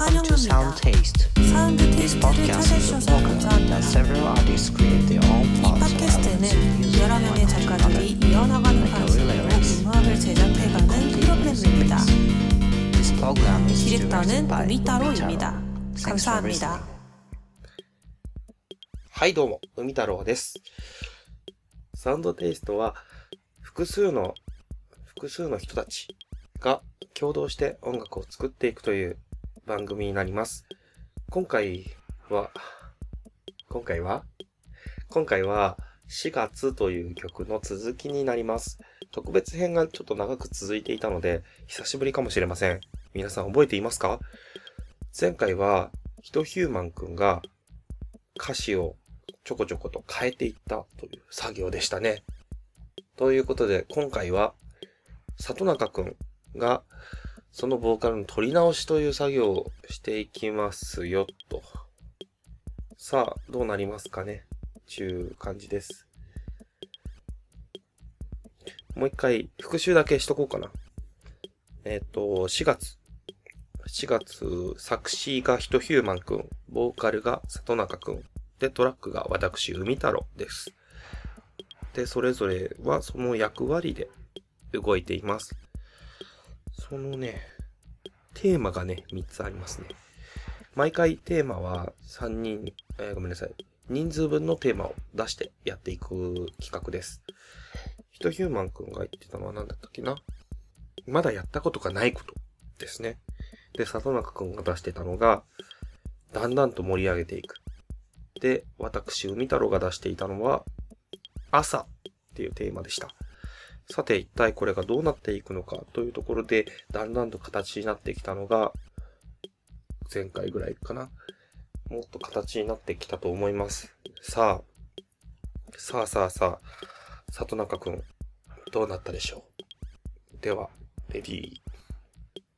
환영합니다. Sound Taste. 사운드 This 테스트를 podcast is a 찾아주셔서 program 감사합니다. that several artists create their own 이 parts of 팟캐스트는 elements 여러 명의 작가들이 이어나가는 방식으로 음악을 제작해가는 프로그램입니다. This program is directed 디렉터는 by 우미타로입니다. Thanks for 감사합니다. listening. はい、どうも、海太郎です。サウンドテイストは、複数の、複数の人たちが共同して音楽を作っていくという 番組になります。今回は、今回は？今回は、4月という曲の続きになります。特別編がちょっと長く続いていたので、久しぶりかもしれません。皆さん覚えていますか？前回は、ヒトヒューマンくんが歌詞をちょこちょこと変えていったという作業でしたね。ということで、今回は、里中くんが、そのボーカルの取り直しという作業をしていきますよ、と。さあ、どうなりますかねちゅう感じです。もう一回、復習だけしとこうかな。えっ、と、4月。4月、作詞がヒトヒューマンくん、ボーカルが里中くん、で、トラックが私、海太郎です。で、それぞれはその役割で動いています。そのね、テーマがね、3つありますね。毎回テーマは3人、えーごめんなさい。人数分のテーマを出してやっていく企画です。ヒトヒューマンくんが言ってたのは何だったっけな？まだやったことがないことですね。で、里中くんが出してたのが、だんだんと盛り上げていく。で、私、海太郎が出していたのは、朝っていうテーマでした。さて、一体これがどうなっていくのかというところで、だんだんと形になってきたのが、前回ぐらいかな。もっと形になってきたと思います。さあ、さあさあさあ、里中くん、どうなったでしょう？では、レディー。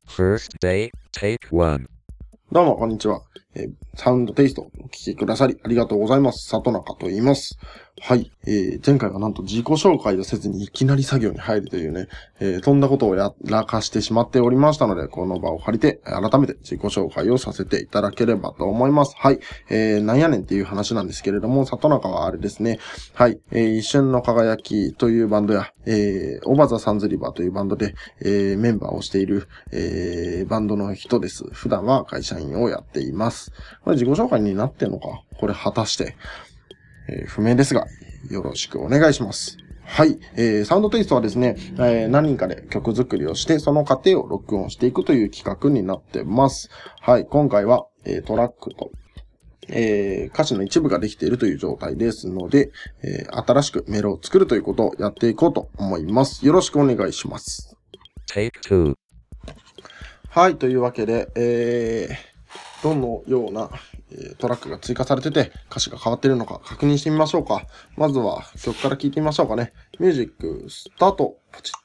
First day, take one. どうも、こんにちは。えーサウンドテイストお聞きくださりありがとうございます。里中と言います。はい。えー前回はなんと自己紹介をせずにいきなり作業に入るというね、えーそんなことをやらかしてしまっておりましたので、この場を借りて、改めて自己紹介をさせていただければと思います。はい。えーなんやねんっていう話なんですけれども、里中はあれですね。はい。えー一瞬の輝きというバンドや、えー、オバザサンズリバーというバンドで、えーメンバーをしている、えーバンドの人です。普段は会社員をやっています。これ自己紹介になってんのか？これ果たして、えー不明ですが、よろしくお願いします。はい。えーサウンドテイストはですね、えー何人かで曲作りをして、その過程を録音していくという企画になってます。はい。今回は、えートラックと、えー歌詞の一部ができているという状態ですので、えー新しくメロを作るということをやっていこうと思います。よろしくお願いします。Take two. はい、というわけで、えー、どのような、トラックが追加されてて、歌詞が変わってるのか確認してみましょうか。まずは曲から聴いてみましょうかね。ミュージック、スタート。ポチッ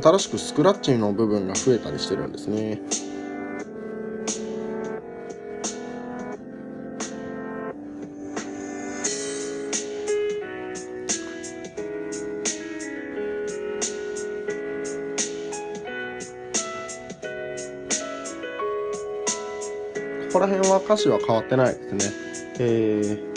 新しくスクラッチの部分が増えたりしてるんですね。こら辺は歌詞は変わってないですね。えー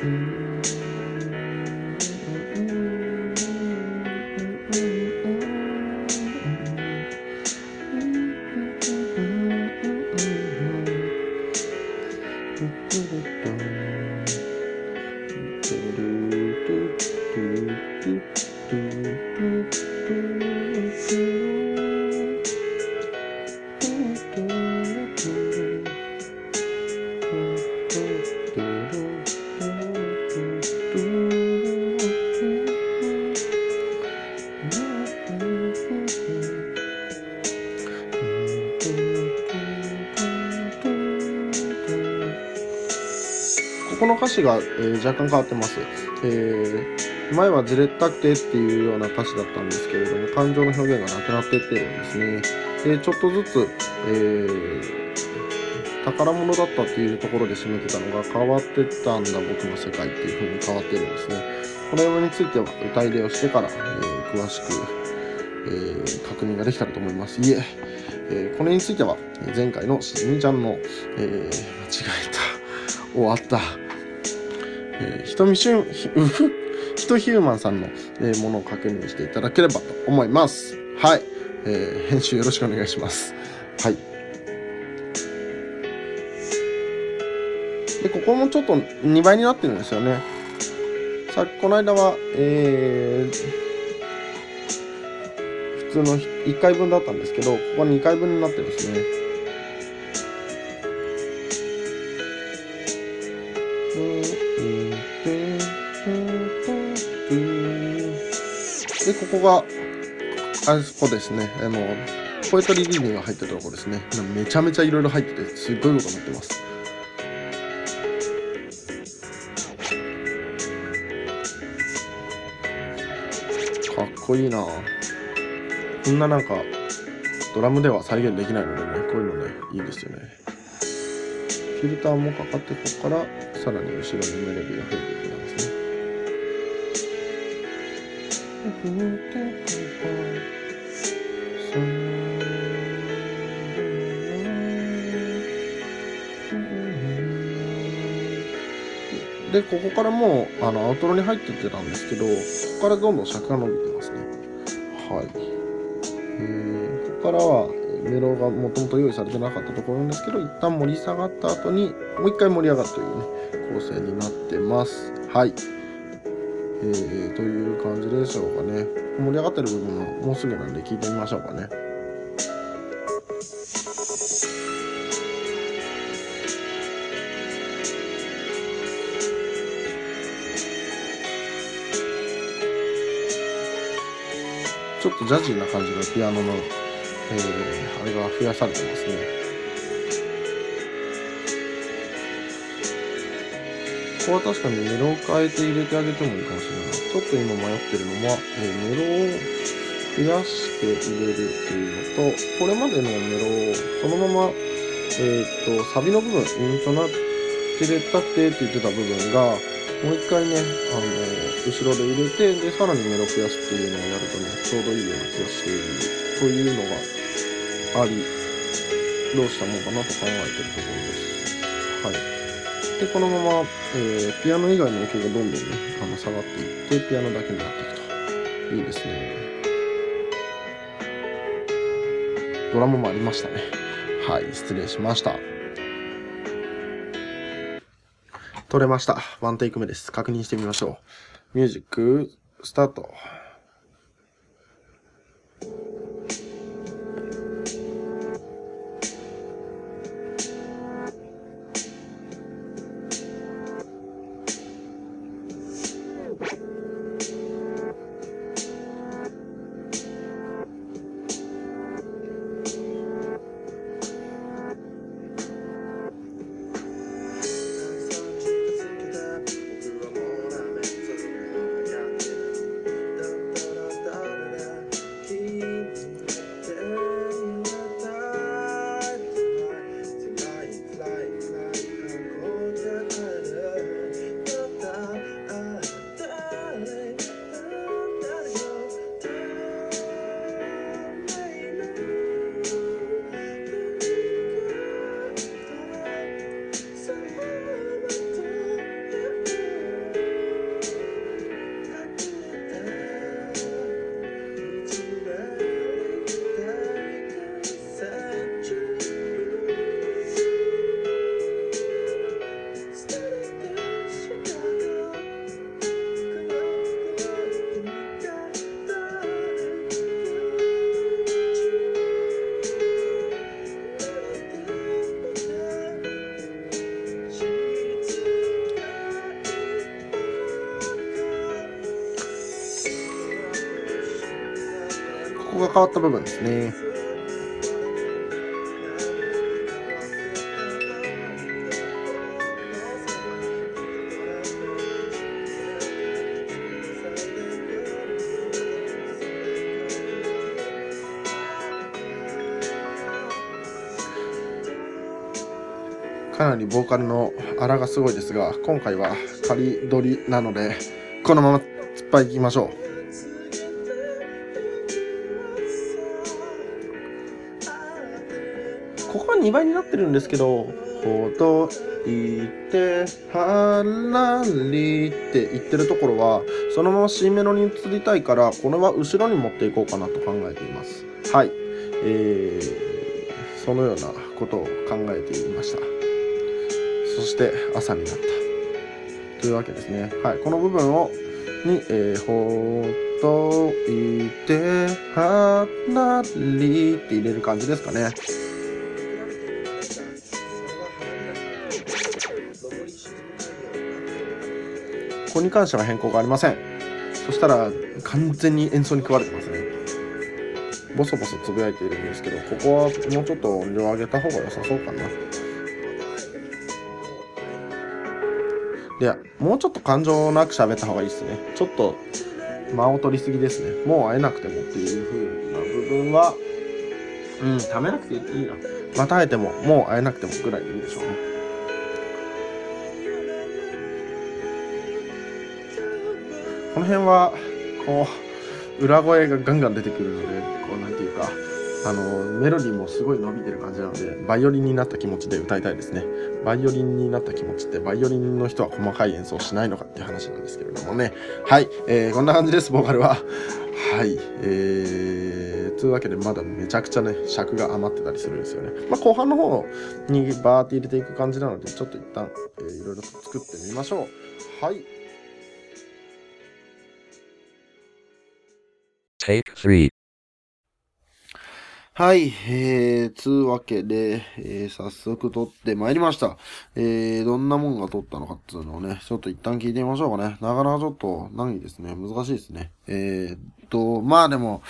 うん詞が、えー若干変わってます。えー前はずれたくてっていうような歌詞だったんですけれども、感情の表現がなくなってってるんですね。で、ちょっとずつ、えー、宝物だったっていうところで締めてたのが変わってったんだ僕の世界っていう風に変わってるんですね。この辺については歌入れをしてから、えー、詳しく、えー、確認ができたらと思います。いえ、えー、これについては前回のしじみちゃんの、えー、間違えた、終わった、えー、ひとみしゅん、うふ、ひとヒューマンさんの、えー、ものを確認していただければと思います。はい。えー、編集よろしくお願いします。はい。で、ここもちょっと2倍になってるんですよね。さっき、この間は、えー、普通の1回分だったんですけど、ここは2回分になってるんですね。で、ここが、あそこですね。あの、ポエトリーリーディングが入ってるところですね。めちゃめちゃいろいろ入ってて、すっごいことになってます。かっこいいなこんななんか、ドラムでは再現できないのでね、こういうのね、いいですよね。フィルターもかかってここからさらに後ろにメロディーが増えていくんですね。で、ここからもう、あの、アウトロに入ってってたんですけど、ここからどんどん尺が伸びてますね。はい。えー、ここからは、メロがもともと用意されてなかったところなんですけど、一旦盛り下がった後に、もう一回盛り上がるというね、構成になってます。はい。えー、という感じでしょうかね。盛り上がってる部分ももうすぐなんで聞いてみましょうかね。ちょっとジャジーな感じのピアノの、えー、あれが増やされてますね。こは確かにメロを変えて入れてあげてもいいかもしれない。ちょっと今迷ってるのは、え、メロを増やして入れるっていうのと、これまでのメロをそのまま、えっ、と、サビの部分、イントナチレッタクテって言ってた部分が、もう一回ね、あの、後ろで入れて、で、さらにメロ増やすっていうのをやるとね、ちょうどいいような気がしているというのがあり、どうしたもんかなと考えてるところです。はい。で、このまま、えー、ピアノ以外の音がどんどんね、あの下がっていって、ピアノだけになっていくと。いいですね。ドラムもありましたね。はい、失礼しました。撮れました。ワンテイク目です。確認してみましょう。ミュージック、スタート。が変わった部分ですね。かなりボーカルの荒がすごいですが今回は仮撮りなのでこのまま突っ張りいきましょう。2倍になってるんですけど、ほどいて、はらりって言ってるところは、そのまま C メロに移りたいから、これは後ろに持っていこうかなと考えています。はい。えー、そのようなことを考えていました。そして朝になった。というわけですね。はい。この部分を、に、えー、ほどいて、はらりって入れる感じですかね。ここに関しては変更がありません。そしたら完全に演奏に食われてますね。ボソボソつぶやいているんですけど、ここはもうちょっと音量上げた方が良さそうかな。で、もうちょっと感情なく喋った方がいいですね。ちょっと間を取りすぎですね。もう会えなくてもっていう風な部分は、うん、ためなくていいな。また会えても、もう会えなくてもぐらいでいいでしょうね。この辺は、こう、裏声がガンガン出てくるので、こう、なんていうか、あの、メロディーもすごい伸びてる感じなので、バイオリンになった気持ちで歌いたいですね。バイオリンになった気持ちって、バイオリンの人は細かい演奏しないのかっていう話なんですけれどもね。はい、えー、こんな感じです、ボーカルは。はい、えー、というわけでまだめちゃくちゃね、尺が余ってたりするんですよね。まあ、後半の方にバーって入れていく感じなので、ちょっと一旦、えー、いろいろと作ってみましょう。はい。はい、えー、つうわけで、えー、早速撮ってまいりました。えー、どんなもんが撮ったのかっていうのをね、ちょっと一旦聞いてみましょうかね。なかなかちょっと、難儀ですね。難しいですね。えー、っと、まあでも、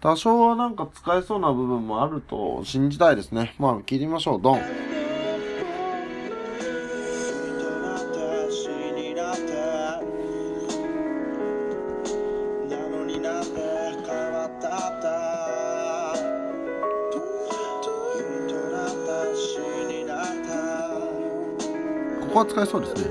多少はなんか使えそうな部分もあると信じたいですね。まあ、聞いてみましょう。ドン。ここは使えそうですね。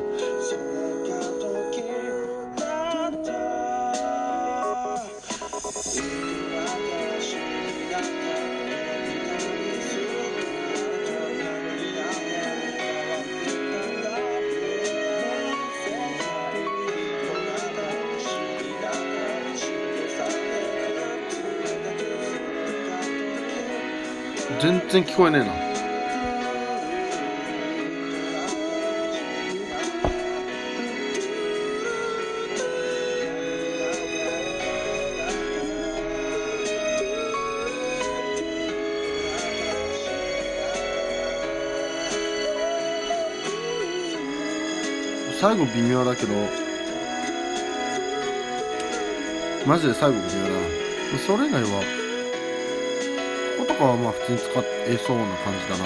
全然聞こえねえな。最後微妙だけど、マジで最後微妙だな。それ以外は、こことかはまあ普通に使えそうな感じだな。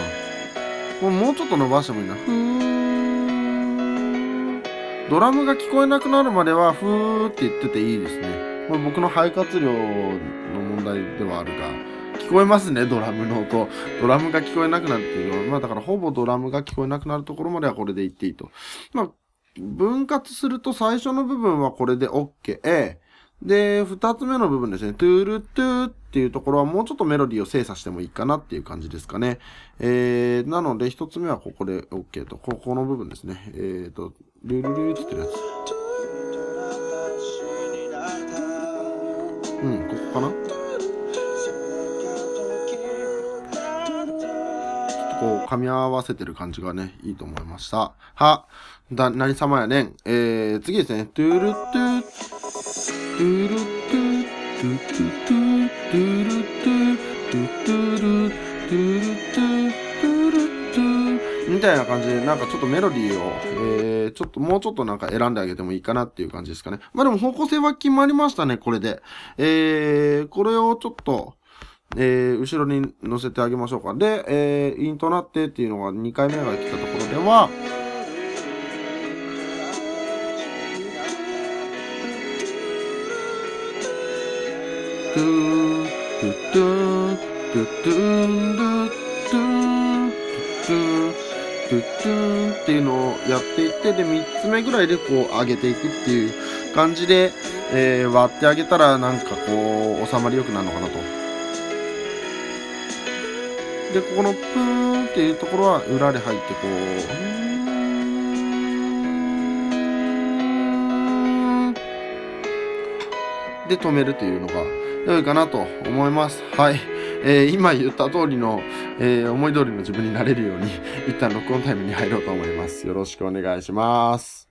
これもうちょっと伸ばしてもいいな。ふードラムが聞こえなくなるまでは、ふーって言ってていいですね。これ僕の肺活量の問題ではあるが、聞こえますね、ドラムの音。ドラムが聞こえなくなるっていうのは、まあだからほぼドラムが聞こえなくなるところまではこれで言っていいと。まあ、分割すると最初の部分はこれで OK。で、二つ目の部分ですね。トゥールトゥーっていうところはもうちょっとメロディーを精査してもいいかなっていう感じですかね。えー、なので一つ目はここで OK と。ここの部分ですね。えーと、ルルルーって言ってるやつ。とこう、噛み合わせてる感じがね、いいと思いました。は、だ、何様やねん。えー、次ですね。トゥルトゥ、トゥルトゥ、トゥトゥトゥ、トゥルトゥ、トゥトゥル、トゥルトゥ、トゥルトゥ、みたいな感じで、なんかちょっとメロディーを、えー、ちょっともうちょっとなんか選んであげてもいいかなっていう感じですかね。まあでも方向性は決まりましたね、これで。えー、これをちょっと、えー、後ろに乗せてあげましょうか。で、えー、イントなってっていうのが2回目が来たところでは、トゥー、トゥトゥ、トゥトゥーン、トゥトゥ、トゥトゥン、トゥトゥっていうのをやっていって、で、3つ目ぐらいでこう上げていくっていう感じで、えー割ってあげたらなんかこう収まり良くなるのかなと。で、ここのプーンっていうところは裏で入ってこう、で止めるというのが良いかなと思います。はい。えー今言った通りの、えー思い通りの自分になれるように、一旦録音タイムに入ろうと思います。よろしくお願いします。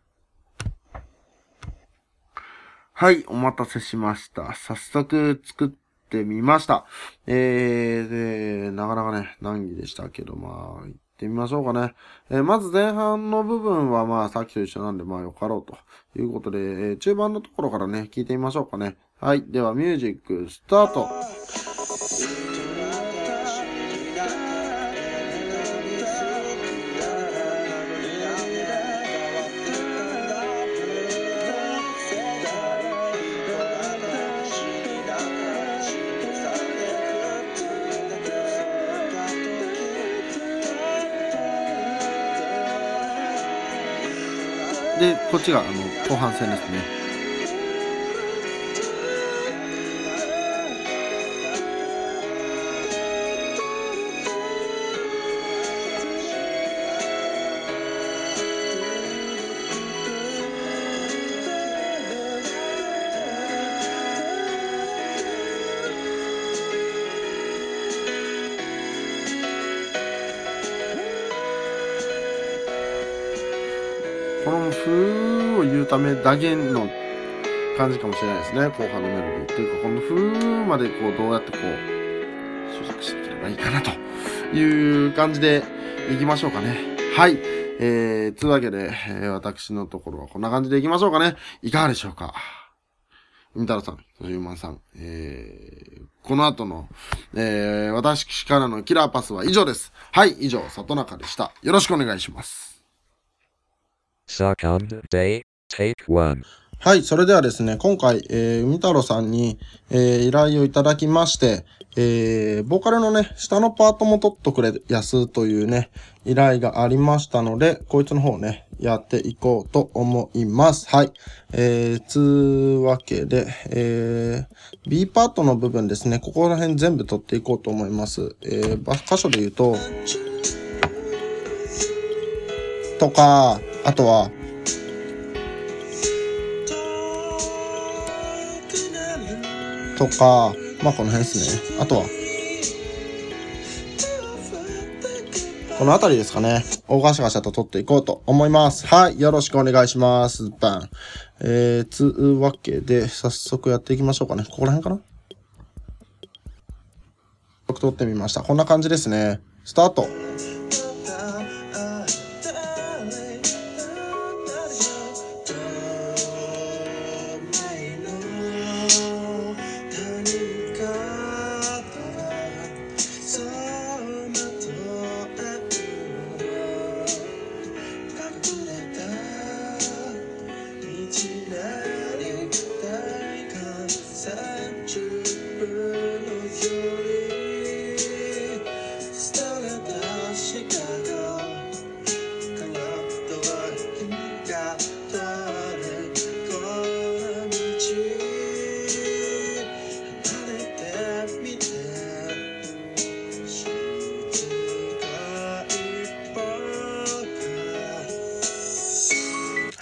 はい、お待たせしました。早速作ってみました。えー、で、なかなかね、難儀でしたけど、まあ、行ってみましょうかね。えーまず前半の部分はまあ、さっきと一緒なんで、まあ、よかろうということで、えー中盤のところからね、聞いてみましょうかね。はい、では、ミュージック、スタート。で、こっちが、あの、後半戦ですね。このふを言うためだけの感じかもしれないですね。後半のメロディー。というか、このふーまでこう、どうやってこう、収束していければいいかなという感じでいきましょうかね。はい。えー、つうわけで、えー私のところはこんな感じでいきましょうかね。いかがでしょうか？み太郎さん、そゆうまんさん、えー、この後の、えー、私からのキラーパスは以上です。はい、以上、里中でした。よろしくお願いします。Second day, はい、それではですね、今回、えー、海太郎さんに、えー依頼をいただきまして、えーボーカルのね、下のパートも取っとくれやすというね、依頼がありましたので、こいつの方ね、やっていこうと思います。はい。えー、つうわけで、えー、B パートの部分ですね、ここら辺全部取っていこうと思います。えー、ば箇所で言うと、とか、あとは、とか、まあこの辺ですね。あとは、この辺りですかね。大ガシャガシャと取っていこうと思います。はい。よろしくお願いします。バン。えー、つうわけで、早速やっていきましょうかね。ここら辺かな？僕取ってみました。こんな感じですね。スタート。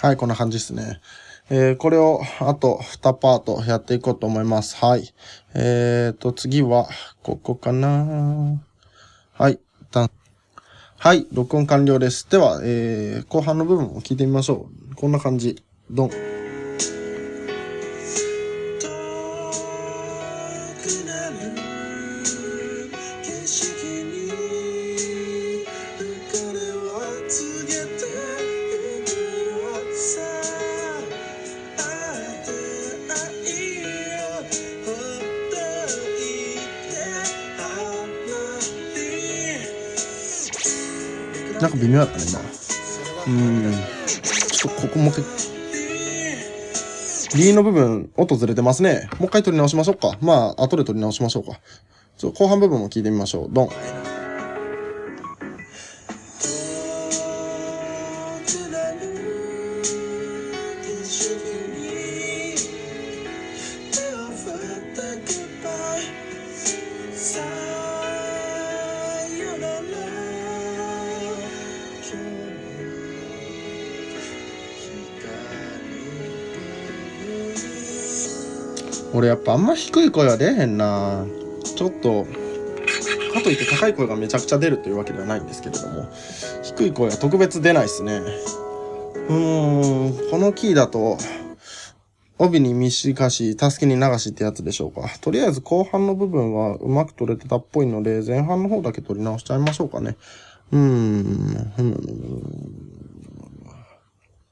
はい、こんな感じですね。えー、これをあと2パートやっていこうと思います。はい。えーと、次は、ここかなはい、一旦。はい、録音完了です。では、えー、後半の部分を聞いてみましょう。こんな感じ。ドン。B の部分、音ずれてますね。もう一回取り直しましょうか。まあ、後で取り直しましょうか。ちょ後半部分も聞いてみましょう。ドン。俺やっぱあんま低い声は出えへんなちょっとかといって高い声がめちゃくちゃ出るというわけではないんですけれども低い声は特別出ないですねうーんこのキーだと帯に短し、たすきに流しってやつでしょうか。とりあえず後半の部分はうまく取れてたっぽいので、前半の方だけ取り直しちゃいましょうかね。うーん。ふむ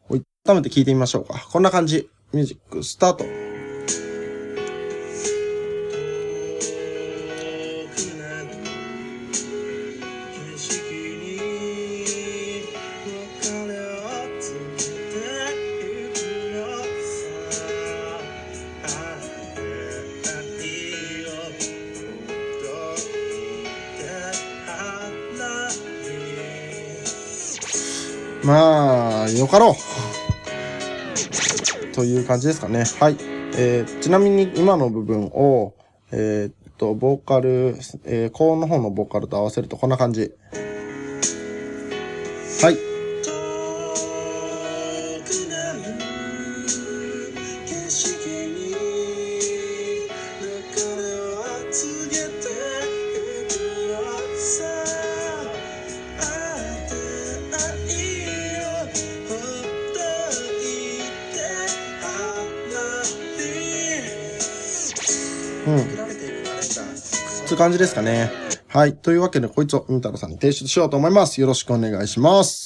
ほい、改めて聞いてみましょうか。こんな感じ。ミュージックスタート。よかろう。という感じですかね。はい。えーちなみに今の部分を、えーっと、ボーカル、えー高音の方のボーカルと合わせるとこんな感じ。うん。っていう感じですかね。はい。というわけで、こいつをみたろさんに提出しようと思います。よろしくお願いします。